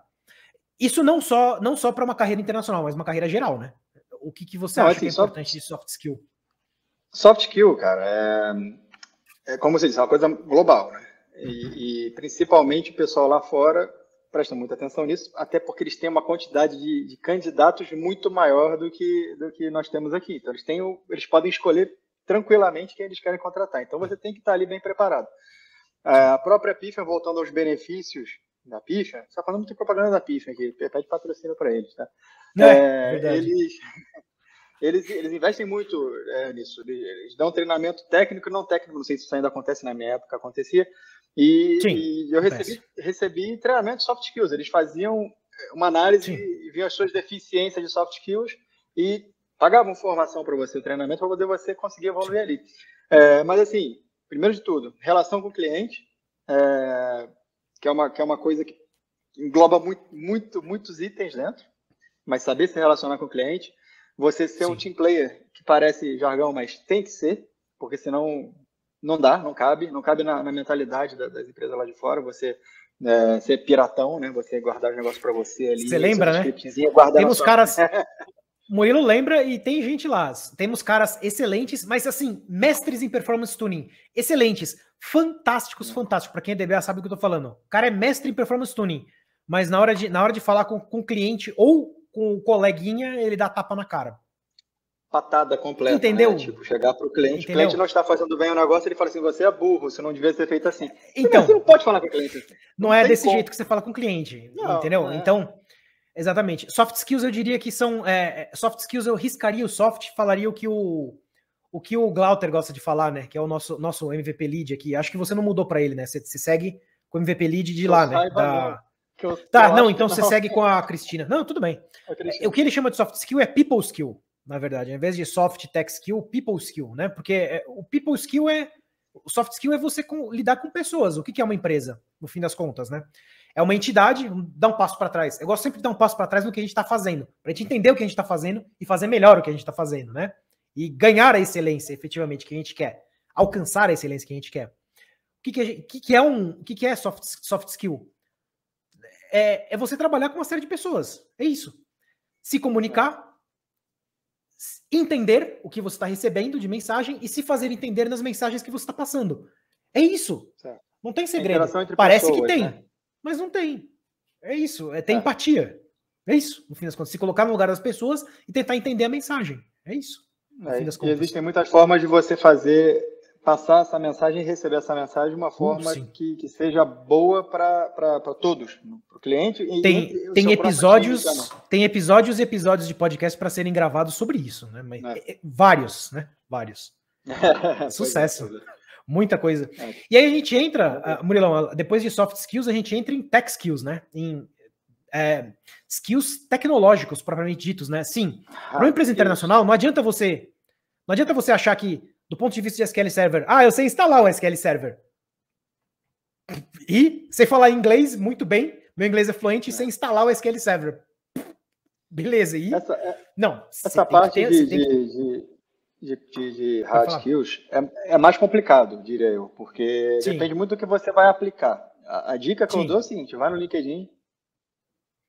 Isso não só não só para uma carreira internacional, mas uma carreira geral, né? O que, que você não, acha assim, que é importante soft... de soft skill? Soft skill, cara, é, é como você disse, é uma coisa global, né? E, e, principalmente o pessoal lá fora presta muita atenção nisso, até porque eles têm uma quantidade de, de, candidatos muito maior do que, do que nós temos aqui. Então, eles, têm o, eles podem escolher tranquilamente quem eles querem contratar. Então, você tem que estar ali bem preparado. A própria PIFA, voltando aos benefícios da PIFA, está falando muito de propaganda da PIFA aqui, pede patrocínio para eles. Tá? É, é, eles, eles, eles investem muito é, nisso. Eles dão treinamento técnico e não técnico. Não sei se isso ainda acontece na minha época, acontecia. E, Sim, e eu recebi, recebi treinamento de soft skills. Eles faziam uma análise Sim. e viam as suas deficiências de soft skills e pagavam formação para você, treinamento para poder você conseguir evoluir ali. É, mas assim, primeiro de tudo, relação com o cliente, é, que, é uma, que é uma coisa que engloba muito, muito, muitos itens dentro, mas saber se relacionar com o cliente, você ser Sim. um team player, que parece jargão, mas tem que ser, porque senão não dá, não cabe, não cabe na, na mentalidade da, das empresas lá de fora, você é, ser piratão, né? Você guardar os negócios para você ali. Você lembra, né? Temos sua... caras. Murilo lembra e tem gente lá. Temos caras excelentes, mas assim, mestres em performance tuning. Excelentes, fantásticos, fantásticos. Para quem é DBA sabe o que eu tô falando. O cara é mestre em performance tuning, mas na hora de, na hora de falar com, com o cliente ou com o coleguinha, ele dá tapa na cara. Patada completa. Entendeu? Né? Tipo, chegar para o cliente. Entendeu? O cliente não está fazendo bem o negócio, ele fala assim: você é burro, você não devia ter feito assim. Então. Você não pode falar com o cliente assim. Não, não é desse como. jeito que você fala com o cliente. Não, entendeu? É. Então. Exatamente. Soft skills eu diria que são. É, é soft skills eu riscaria o soft, falaria o que o, o que o Glauter gosta de falar, né? Que é o nosso, nosso MVP lead aqui. Acho que você não mudou para ele, né? Você, você, segue com o MVP lead de lá, né? Da, eu, tá, eu não, então você não. segue com a Cristina. Não, tudo bem. O que ele chama de soft skill é people skill, na verdade. Ao invés de soft tech skill, people skill, né? Porque é, o people skill é. O soft skill é você com, lidar com pessoas. O que, que é uma empresa, no fim das contas, né? É uma entidade, dá um passo para trás. Eu gosto sempre de dar um passo para trás no que a gente está fazendo, para a gente entender o que a gente está fazendo e fazer melhor o que a gente está fazendo, né? E ganhar a excelência, efetivamente, que a gente quer. Alcançar a excelência que a gente quer. O que, que, que, que é um. O que, que é soft, soft skill? é, é você trabalhar com uma série de pessoas. É isso. Se comunicar, entender o que você está recebendo de mensagem e se fazer entender nas mensagens que você está passando. É isso. Certo. Não tem segredo. Parece pessoas, que tem, né? mas não tem. É isso. É ter é. empatia. É isso, no fim das contas. Se colocar no lugar das pessoas e tentar entender a mensagem. É isso. É, e existem muitas formas de você fazer passar essa mensagem e receber essa mensagem de uma forma que, que, seja boa para todos, para o cliente. Tem, e, tem episódios, tem episódios e episódios de podcast para serem gravados sobre isso, né? Mas, é. é vários, né? Vários. Sucesso. Muita coisa. É. E aí a gente entra, ah, Murilão, depois de soft skills, a gente entra em tech skills, né? Em é, skills tecnológicos, propriamente ditos, né? Sim, para uma empresa internacional, não adianta você. Não adianta você achar que do ponto de vista de SQL Server. Ah, eu sei instalar o SQL Server. E sei falar inglês muito bem, meu inglês é fluente, e sei instalar o SQL Server. Beleza, e... Essa, é, não, essa parte ter, de, de, de, de, de hard skills é, é, mais complicado, diria eu, porque Sim. depende muito do que você vai aplicar. A, a dica que Sim. eu dou é o seguinte, vai no LinkedIn,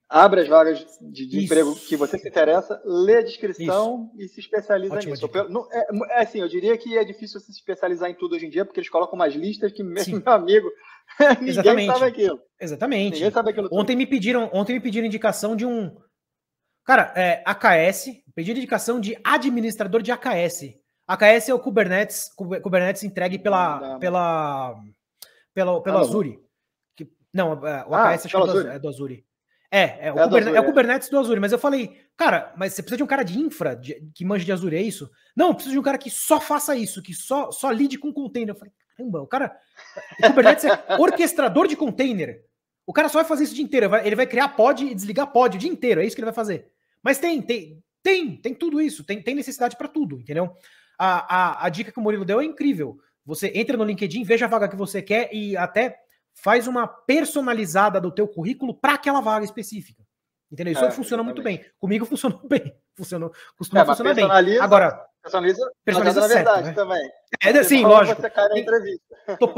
abre as vagas de, de emprego que você se interessa, lê a descrição Isso. e se especializa Ótima nisso. Não, é, é, assim, eu diria que é difícil se especializar em tudo hoje em dia, porque eles colocam umas listas que, mesmo meu amigo, ninguém Exatamente. sabe aquilo. Exatamente. Ninguém sabe aquilo. Ontem me pediram, ontem me pediram indicação de um. Cara, é, AKS, pediram indicação de administrador de AKS. AKS é o Kubernetes, Kubernetes entregue pela, pela, pela, pela ah, Azure. Que, não, é, o AKS ah, acho que é do Azure. É, é o, é, Kubernetes, é o Kubernetes do Azure, mas eu falei, cara, mas você precisa de um cara de infra de, que manje de Azure, é isso? Não, precisa de um cara que só faça isso, que só, só lide com container. Eu falei, caramba, o cara. O Kubernetes é orquestrador de container. O cara só vai fazer isso o dia inteiro. Ele vai criar pod e desligar pod o dia inteiro. É isso que ele vai fazer. Mas tem, tem, tem, tem tudo isso. Tem, tem necessidade para tudo, entendeu? A, a, a dica que o Murilo deu é incrível. Você entra no LinkedIn, veja a vaga que você quer e até faz uma personalizada do teu currículo para aquela vaga específica. Entendeu? Isso é, funciona exatamente. muito bem. Comigo funcionou bem. Funcionou, costuma é, funcionar bem. Agora, personaliza, personaliza na certo, verdade né? também. É, sim, lógico. Você cai na entrevista. Tô,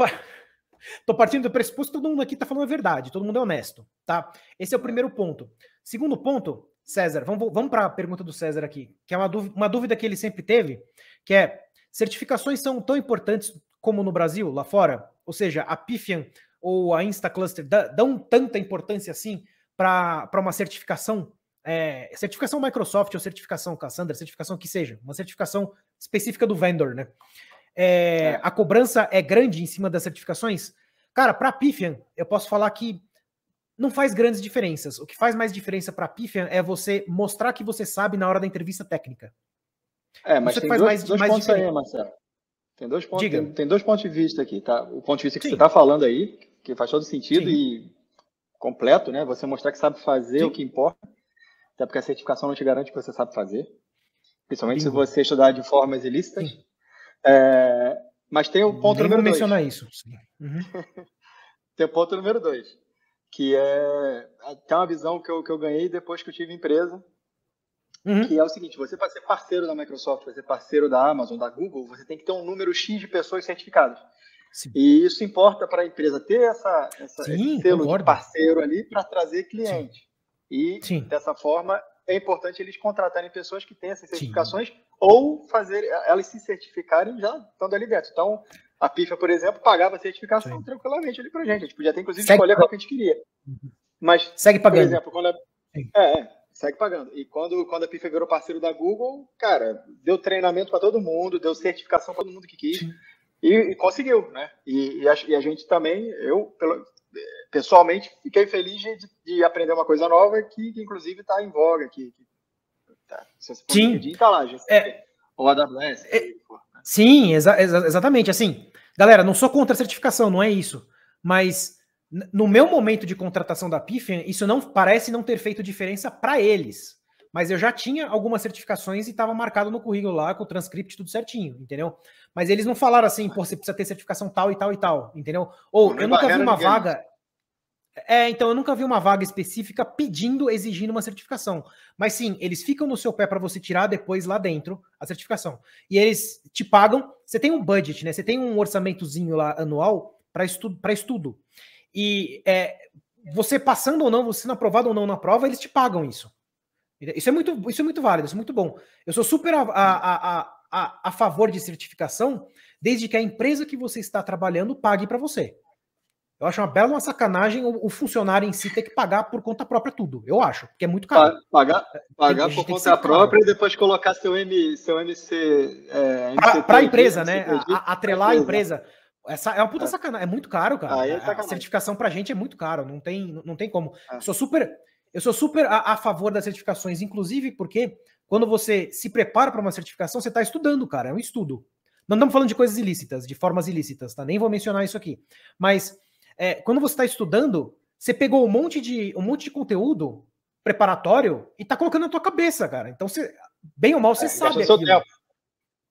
tô partindo do pressuposto que todo mundo aqui está falando a verdade, todo mundo é honesto, tá? Esse é o primeiro ponto. Segundo ponto, César, vamos, vamos para a pergunta do César aqui, que é uma dúvida, uma dúvida que ele sempre teve, que é, certificações são tão importantes como no Brasil, lá fora? Ou seja, a Pifian ou a InstaCluster dão tanta importância assim para uma certificação, é, certificação Microsoft ou certificação Cassandra, certificação que seja, uma certificação específica do vendor, né? É, é. a cobrança é grande em cima das certificações? Cara, para a Pifian, eu posso falar que não faz grandes diferenças. O que faz mais diferença para a Pifian é você mostrar que você sabe na hora da entrevista técnica. É, mas Isso tem faz dois, mais, dois mais pontos diferença. aí, Marcelo. Tem dois, pontos, tem, tem, dois pontos de vista aqui, tá? O ponto de vista que Sim. você está falando aí, que faz todo sentido Sim. e completo, né? Você mostrar que sabe fazer Sim. o que importa, até porque a certificação não te garante que você sabe fazer, principalmente Sim. se você estudar de formas ilícitas. É, mas tem o ponto Nem número dois. mencionar isso. Uhum. tem o ponto número dois, que é tem uma visão que eu, que eu ganhei depois que eu tive empresa, Uhum. Que é o seguinte: você para ser parceiro da Microsoft, para ser parceiro da Amazon, da Google, você tem que ter um número X de pessoas certificadas. Sim. E isso importa para a empresa ter essa, essa Sim, esse selo concordo. de parceiro ali para trazer cliente. Sim. E Sim. dessa forma é importante eles contratarem pessoas que têm essas certificações ou fazer elas se certificarem já estando ali dentro. Então, a PIFA, por exemplo, pagava a certificação tranquilamente ali para gente. A gente podia até, inclusive, segue escolher qual que a gente queria. Uhum. Mas, segue pagando. por exemplo, quando a... é, é, segue pagando. E quando, quando a PIFA virou parceiro da Google, cara, deu treinamento para todo mundo, deu certificação para todo mundo que quis. E, e conseguiu, né? E, e, a, e, a, gente também, eu pelo, pessoalmente fiquei feliz de, de, aprender uma coisa nova que, que inclusive está em voga, que, que tá, se você sim. pedir, tá lá, GCP, é, ou AWS. É, for, né? Sim, exa exa exatamente. Assim, galera, não sou contra a certificação, não é isso. Mas no meu momento de contratação da Pifian, isso não parece não ter feito diferença para eles mas eu já tinha algumas certificações e estava marcado no currículo lá com o transcript tudo certinho, entendeu? Mas eles não falaram assim, pô, você precisa ter certificação tal e tal e tal, entendeu? Ou eu nunca vi uma vaga. É, então eu nunca vi uma vaga específica pedindo, exigindo uma certificação. Mas sim, eles ficam no seu pé para você tirar depois lá dentro a certificação. E eles te pagam, você tem um budget, né? Você tem um orçamentozinho lá anual para estudo, para estudo. E é, você passando ou não, você sendo aprovado ou não na prova, eles te pagam isso. Isso é muito, isso é muito válido, isso é muito bom. Eu sou super a, a, a, a, a favor de certificação, desde que a empresa que você está trabalhando pague para você. Eu acho uma bela uma sacanagem o, o, funcionário em si ter que pagar por conta própria tudo. Eu acho, porque é muito caro. Pagar, pagar por conta própria e depois colocar seu, M, seu MC. É, para a empresa, né? A, atrelar a empresa. Essa é uma puta é. sacanagem. É muito caro, cara. É a certificação pra gente é muito caro. Não tem, não tem como. É. Sou super. Eu sou super a, a, favor das certificações, inclusive porque quando você se prepara para uma certificação, você está estudando, cara. É um estudo. Não estamos falando de coisas ilícitas, de formas ilícitas, tá? Nem vou mencionar isso aqui. Mas é, quando você está estudando, você pegou um monte de um monte de conteúdo preparatório e está colocando na tua cabeça, cara. Então, você, bem ou mal, você é, sabe aquilo. Tempo.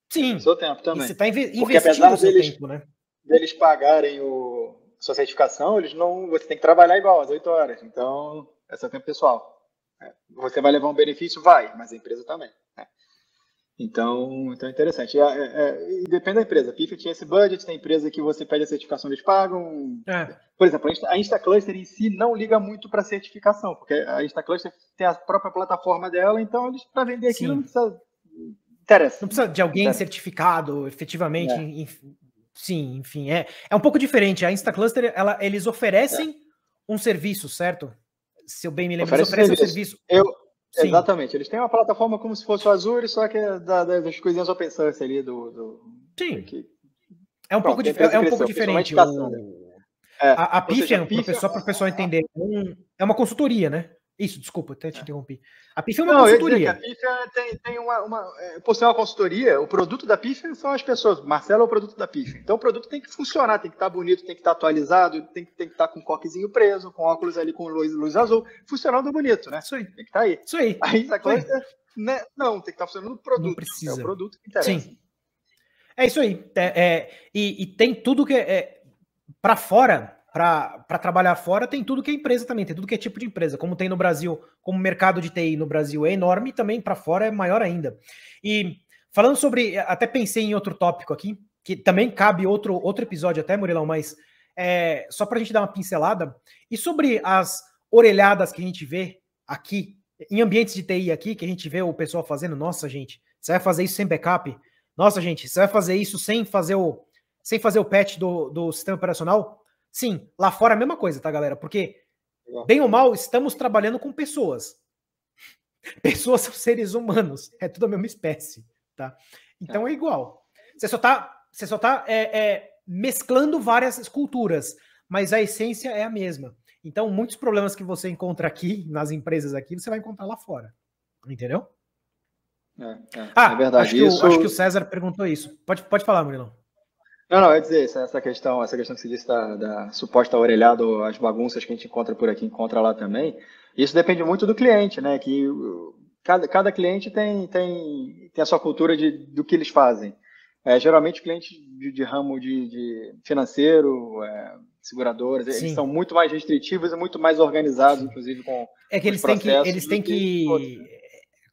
Sim. Seu tempo também. E você está inve Porque seu deles, tempo, né? Deles pagarem o sua certificação, eles não. Você tem que trabalhar igual, às 8 horas. Então, é seu tempo pessoal. É, você vai levar um benefício? Vai, mas a empresa também. Né? Então, então é interessante. É, é, e depende da empresa. PIF tinha esse budget, tem empresa que você pede a certificação, eles pagam. É. Por exemplo, a InstaCluster em si não liga muito para certificação, porque a InstaCluster tem a própria plataforma dela, então eles para vender aquilo Sim. não precisa. Interessa. Não precisa de alguém Interessa. certificado, efetivamente. É. Sim, enfim, é, é um pouco diferente. A InstaCluster, ela, eles oferecem é. um serviço, certo? Se eu bem me lembro, eles oferecem um serviço. Eu, Sim. Exatamente. Eles têm uma plataforma como se fosse o Azure, só que é da, das coisinhas open source ali do. do Sim. É um, Pronto, pouco, é um pouco diferente. O... É, a, a Pifian, para o pessoal, pessoal entender, é uma consultoria, né? Isso, desculpa, até te é. interrompi. A PIF é uma Não, consultoria. a PIF tem, tem uma, uma, é, Por ser uma consultoria, o produto da PIF são as pessoas. Marcelo é o produto da PIF. Então o produto tem que funcionar, tem que estar bonito, tem que estar atualizado, tem, tem que estar com o coquezinho preso, com óculos ali com luz, luz azul, funcionando bonito, né? Isso aí. Tem que estar aí. Isso aí. Aí essa coisa. Né? Não, tem que estar funcionando o produto. Não precisa. É o produto que interessa. Sim. É isso aí. É, é e, e, tem tudo que é, é para fora para trabalhar fora, tem tudo que é empresa também, tem tudo que é tipo de empresa, como tem no Brasil, como o mercado de TI no Brasil é enorme, também para fora é maior ainda. E falando sobre, até pensei em outro tópico aqui, que também cabe outro, outro episódio até, Murilão, mas é, só para a gente dar uma pincelada, e sobre as orelhadas que a gente vê aqui, em ambientes de TI aqui, que a gente vê o pessoal fazendo, nossa gente, você vai fazer isso sem backup? Nossa gente, você vai fazer isso sem fazer o, sem fazer o patch do, do sistema operacional? Sim, lá fora é a mesma coisa, tá, galera? Porque, bem ou mal, estamos trabalhando com pessoas. Pessoas são seres humanos, é tudo a mesma espécie, tá? Então é, é igual. Você só tá, você só tá é, é, mesclando várias culturas, mas a essência é a mesma. Então, muitos problemas que você encontra aqui, nas empresas aqui, você vai encontrar lá fora. Entendeu? É, é, ah, verdade. Acho que, o, acho que, o, César perguntou isso. Pode, pode falar, Murilão. Não, não, eu ia dizer, essa questão, essa questão que você disse da, da suposta orelhada, as bagunças que a gente encontra por aqui, encontra lá também, isso depende muito do cliente, né? Que cada, cada cliente tem, tem, tem a sua cultura de, do que eles fazem. É, geralmente, clientes de, de ramo de, de financeiro, é, seguradoras, Sim. eles são muito mais restritivos e muito mais organizados, inclusive com. É que eles têm que. Eles têm que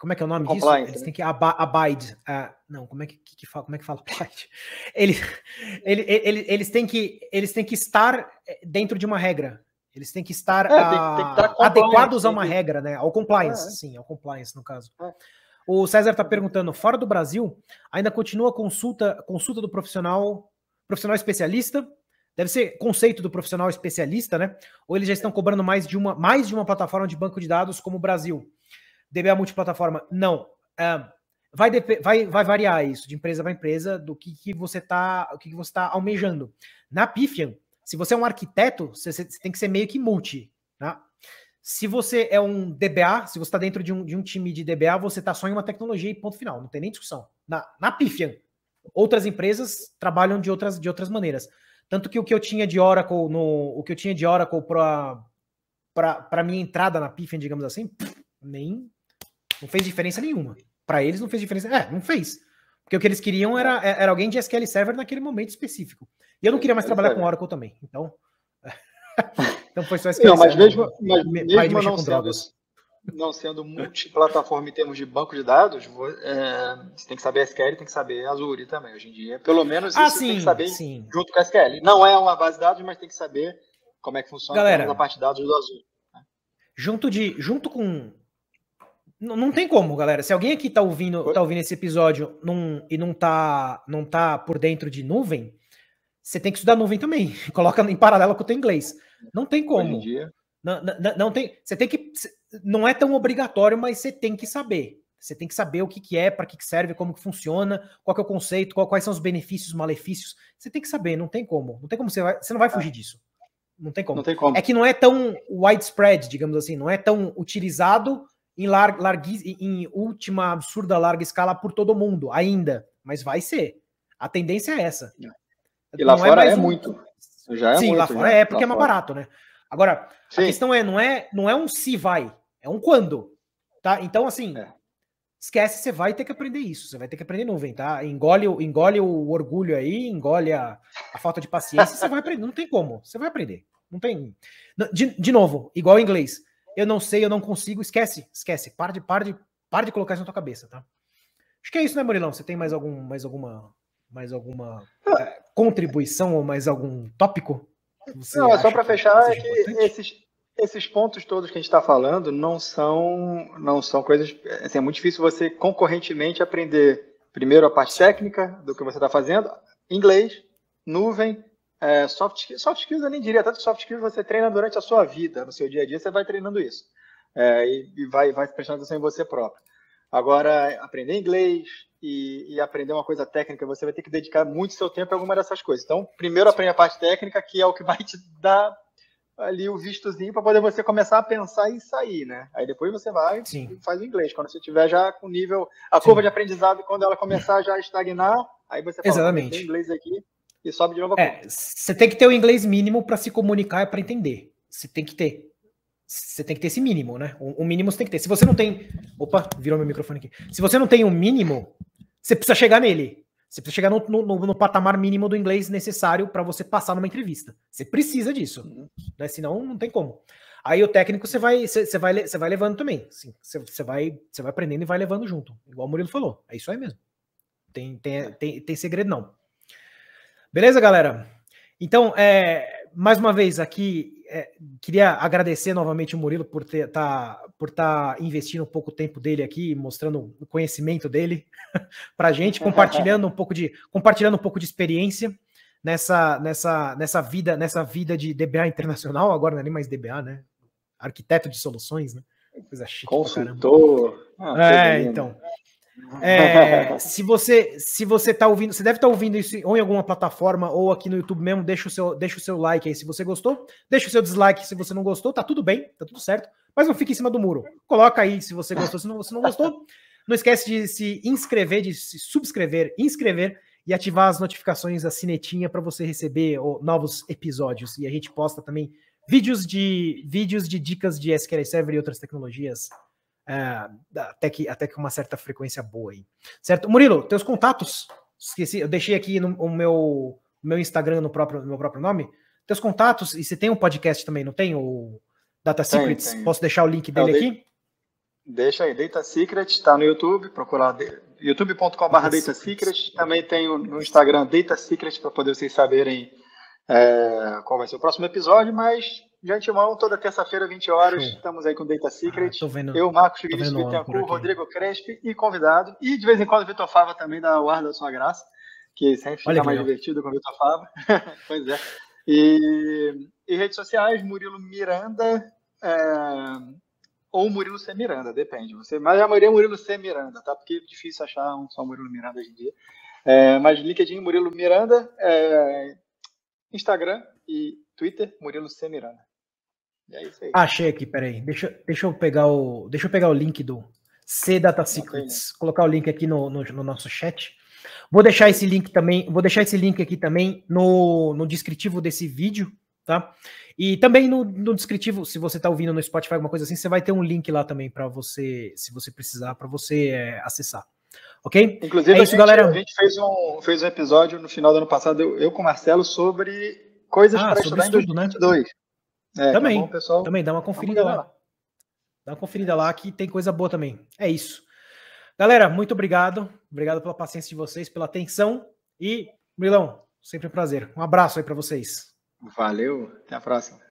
como é que é o nome disso? Eles né? têm que abide. Uh, não, como é que, que, que, fala? Como é que fala? Eles, ele, ele, eles, têm que, eles têm que estar eh, dentro de uma regra. Eles têm que estar, é, tem, tem que adequados a uma regra, né? Ao compliance, é, é. sim, ao compliance, no caso. É. O César está perguntando: fora do Brasil, ainda continua a consulta, consulta do profissional, profissional especialista? Deve ser conceito do profissional especialista, né? Ou eles já estão cobrando mais de uma, mais de uma plataforma de banco de dados como o Brasil? DBA multiplataforma? Não. Uh, vai, vai, vai variar isso de empresa para empresa do que, que você está o que, que você tá almejando. Na Pifian, se você é um arquiteto, você, você tem que ser meio que multi. Tá? Se você é um DBA, se você está dentro de um, de um time de DBA, você está só em uma tecnologia e ponto final. Não tem nem discussão. Na, na Pifian, outras empresas trabalham de outras, de outras maneiras. Tanto que o que eu tinha de Oracle no o que eu tinha de Oracle para para minha entrada na Pifian, digamos assim, nem não fez diferença nenhuma. Para eles não fez diferença. É, não fez. Porque o que eles queriam era, é, era alguém de SQL Server naquele momento específico. E eu não queria mais trabalhar com Oracle também. Então. então foi só SQL não, mas Mesmo, mas mesmo não, sendo, não sendo multiplataforma em termos de banco de dados, é, você tem que saber SQL tem que saber Azure também. Hoje em dia, pelo menos ah, isso sim, tem que saber sim. junto com SQL. Não é uma base de dados, mas tem que saber como é que funciona Galera, a parte de dados do Azul. Né? Junto, de, junto com. Não, não tem como, galera. Se alguém aqui tá ouvindo, tá ouvindo esse episódio num, e não tá, não tá por dentro de nuvem, você tem que estudar nuvem também. Coloca em paralelo com o teu inglês. Não tem como. Não, não, não, tem. Você tem que. Não é tão obrigatório, mas você tem que saber. Você tem que saber o que, que é, para que, que serve, como que funciona, qual que é o conceito, qual, quais são os benefícios, malefícios. Você tem que saber, não tem como. Não tem como você vai. Você não vai fugir disso. Não tem como. Não tem como. É que não é tão widespread, digamos assim, não é tão utilizado em, lar, em última absurda larga escala por todo mundo ainda, mas vai ser. A tendência é essa. E lá não é fora é, é um... muito. Já é Sim, muito, lá fora né? é porque lá é mais fora. barato, né? Agora, Sim. a questão é não é não é um se vai, é um quando, tá? Então assim, é. esquece, você vai ter que aprender isso, você vai ter que aprender nuvem, tá? Engole, engole o orgulho aí, engole a, a falta de paciência, você vai aprender, não tem como, você vai aprender. Não tem. De, de novo, igual inglês. Eu não sei, eu não consigo, esquece, esquece. Para de, para de, para de colocar isso na tua cabeça, tá? Acho que é isso, né, Murilão? Você tem mais algum, mais alguma, mais alguma é, contribuição ou mais algum tópico? Não, é só para fechar é que esses, esses pontos todos que a gente está falando não são, não são coisas. Assim, é muito difícil você concorrentemente aprender primeiro a parte técnica do que você está fazendo, inglês, nuvem é, soft, skills, soft skills eu nem diria, tanto soft skills você treina durante a sua vida, no seu dia a dia, você vai treinando isso. É, e, e, vai, vai prestando atenção em você próprio. Agora, aprender inglês e, e, aprender uma coisa técnica, você vai ter que dedicar muito seu tempo a alguma dessas coisas. Então, primeiro aprende a parte técnica, que é o que vai te dar ali o vistozinho para poder você começar a pensar e sair, né? Aí depois você vai Sim. e faz o inglês. Quando você tiver já com nível, a Sim. curva de aprendizado, quando ela começar já a estagnar, aí você fala, Exatamente. inglês aqui, e sobe de novo a é, Você tem que ter o inglês mínimo para se comunicar e para entender. Você tem que ter. Você tem que ter esse mínimo, né? O, o, mínimo você tem que ter. Se você não tem. Opa, virou meu microfone aqui. Se você não tem um mínimo, você precisa chegar nele. Você precisa chegar no, no, no patamar mínimo do inglês necessário para você passar numa entrevista. Você precisa disso. Uhum. Né? Senão, não tem como. Aí o técnico você vai, você, vai, você vai levando também. Assim, você, você, vai, você vai aprendendo e vai levando junto. Igual o Murilo falou. É isso aí mesmo. Tem, tem, tem, tem segredo, não. Beleza, galera? Então, é, mais uma vez aqui, é, queria agradecer novamente o Murilo por estar tá, por tá investindo um pouco tempo dele aqui, mostrando o conhecimento dele para a gente, compartilhando um pouco de compartilhando um pouco de experiência nessa, nessa, nessa vida nessa vida de DBA internacional. Agora não é nem mais DBA, né? Arquiteto de soluções, né? Coisa chique. Consultor. Ah, é, então. É, se você se você tá ouvindo, você deve estar tá ouvindo isso ou em alguma plataforma ou aqui no YouTube mesmo, deixa o seu deixa o seu like aí se você gostou, deixa o seu dislike se você não gostou, tá tudo bem, tá tudo certo, mas não fique em cima do muro. Coloca aí se você gostou, se não, se não gostou. Não esquece de se inscrever, de se subscrever, inscrever e ativar as notificações, a sinetinha para você receber novos episódios. E a gente posta também vídeos de vídeos de dicas de SQL Server e outras tecnologias é, até, que, até que uma certa frequência boa aí. Certo? Murilo, teus contatos, esqueci, eu deixei aqui no o meu, meu Instagram no, próprio, no meu próprio nome. Teus contatos, e você tem um podcast também, não tem? O Data Secrets? Tem, tem. Posso deixar o link dele não, aqui? Deixa aí, Data Secret, está no YouTube, procurar youtube.com.br Data Secret. Também tem no Instagram Data Secret para poder vocês saberem é, qual vai ser o próximo episódio, mas de antemão, toda terça-feira, 20 horas, Show. estamos aí com Data Secret. Ah, vendo, eu, Marcos Figueiredo Bittencourt, Rodrigo Crespi e convidado. E de vez em quando Vitor Fava também o ar da sua graça, que sempre fica mais divertido com o Vitor Fava. pois é. E, e, redes sociais, Murilo Miranda é, ou Murilo C. Miranda, depende. Você, mas a maioria é Murilo C. Miranda, tá? Porque é difícil achar um só Murilo Miranda hoje em dia. É, mas LinkedIn, Murilo Miranda, é, Instagram e Twitter, Murilo C. Miranda. É isso aí. Achei aqui, peraí. Deixa, deixa, eu pegar o, deixa eu pegar o link do C Data Secrets. Colocar o link aqui no, no, no, nosso chat. Vou deixar esse link também. Vou deixar esse link aqui também no, no descritivo desse vídeo, tá? E também no, no descritivo, se você está ouvindo no Spotify alguma coisa assim, você vai ter um link lá também para você, se você precisar, para você é, acessar. Ok? Inclusive, é isso, a, gente, galera. a gente fez um, fez um episódio no final do ano passado, eu, eu com o Marcelo, sobre coisas ah, para estudar em 2022. Né? É, também, tá bom, pessoal? também, dá uma conferida lá. lá. Dá uma conferida lá que tem coisa boa também. É isso. Galera, muito obrigado. Obrigado pela paciência de vocês, pela atenção. E, Milão, sempre um prazer. Um abraço aí para vocês. Valeu, até a próxima.